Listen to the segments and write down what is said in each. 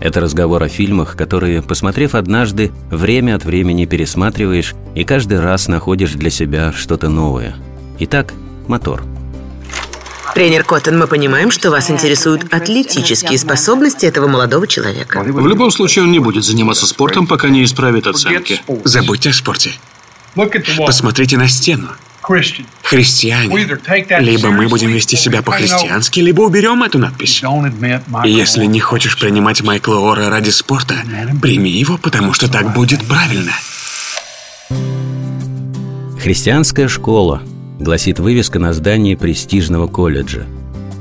Это разговор о фильмах, которые, посмотрев однажды, время от времени пересматриваешь и каждый раз находишь для себя что-то новое. Итак, мотор. Тренер Коттон, мы понимаем, что вас интересуют атлетические способности этого молодого человека. В любом случае, он не будет заниматься спортом, пока не исправит оценки. Забудьте о спорте. Посмотрите на стену. Христиане. Либо мы будем вести себя по-христиански, либо уберем эту надпись. Если не хочешь принимать Майкла Ора ради спорта, прими его, потому что так будет правильно. «Христианская школа», гласит вывеска на здании престижного колледжа,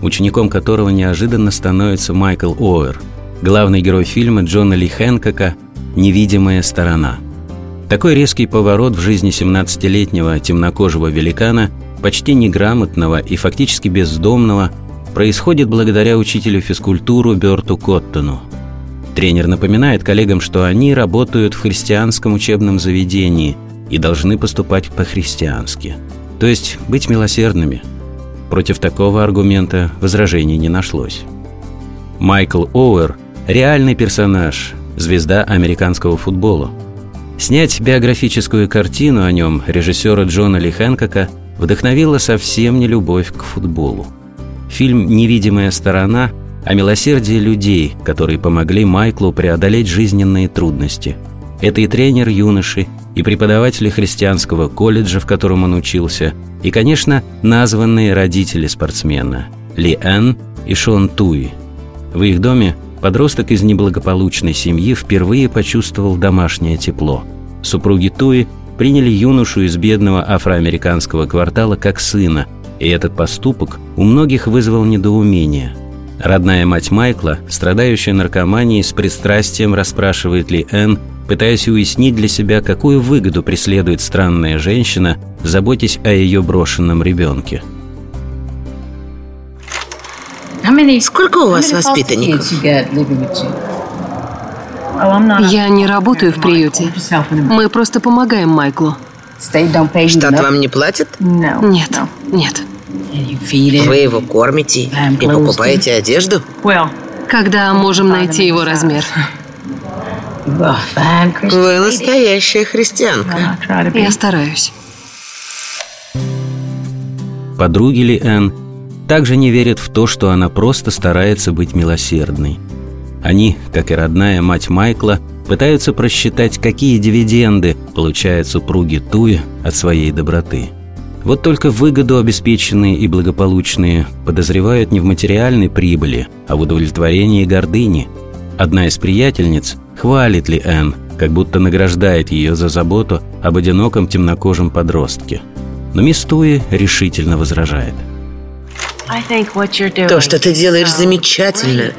учеником которого неожиданно становится Майкл Оуэр, главный герой фильма Джона Ли Хэнкока «Невидимая сторона». Такой резкий поворот в жизни 17-летнего темнокожего великана, почти неграмотного и фактически бездомного, происходит благодаря учителю физкультуру Берту Коттону. Тренер напоминает коллегам, что они работают в христианском учебном заведении и должны поступать по-христиански. То есть быть милосердными. Против такого аргумента возражений не нашлось. Майкл Оуэр – реальный персонаж, звезда американского футбола – Снять биографическую картину о нем режиссера Джона Ли Хэнкока вдохновила совсем не любовь к футболу. Фильм «Невидимая сторона» о милосердии людей, которые помогли Майклу преодолеть жизненные трудности. Это и тренер юноши, и преподаватели христианского колледжа, в котором он учился, и, конечно, названные родители спортсмена – Ли Энн и Шон Туи. В их доме Подросток из неблагополучной семьи впервые почувствовал домашнее тепло. Супруги Туи приняли юношу из бедного афроамериканского квартала как сына, и этот поступок у многих вызвал недоумение. Родная мать Майкла, страдающая наркоманией, с пристрастием расспрашивает Ли Энн, пытаясь уяснить для себя, какую выгоду преследует странная женщина, заботясь о ее брошенном ребенке – Сколько у вас воспитанников? Я не работаю в приюте. Мы просто помогаем Майклу. Штат вам не платит? Нет, нет. Вы его кормите и покупаете одежду? Когда можем найти его размер? Вы настоящая христианка. Я стараюсь. Подруги ли Энн также не верят в то, что она просто старается быть милосердной. Они, как и родная мать Майкла, пытаются просчитать, какие дивиденды получают супруги Туи от своей доброты. Вот только выгоду обеспеченные и благополучные подозревают не в материальной прибыли, а в удовлетворении гордыни. Одна из приятельниц хвалит ли Энн, как будто награждает ее за заботу об одиноком темнокожем подростке. Но мисс Туи решительно возражает – то, что ты делаешь, замечательно.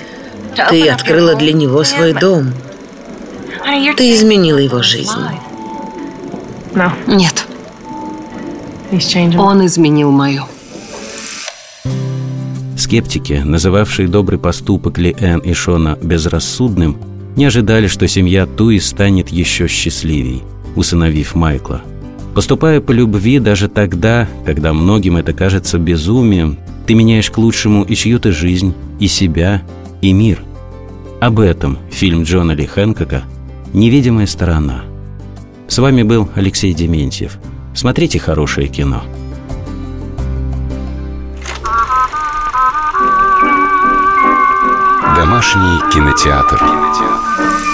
Ты открыла для него свой дом. Ты изменила его жизнь. Нет. Он изменил мою. Скептики, называвшие добрый поступок Ли Энн и Шона безрассудным, не ожидали, что семья Туи станет еще счастливей, усыновив Майкла. Поступая по любви даже тогда, когда многим это кажется безумием, ты меняешь к лучшему и чью-то жизнь, и себя, и мир. Об этом фильм Джона Ли Хэнкока «Невидимая сторона». С вами был Алексей Дементьев. Смотрите хорошее кино. Домашний кинотеатр. кинотеатр.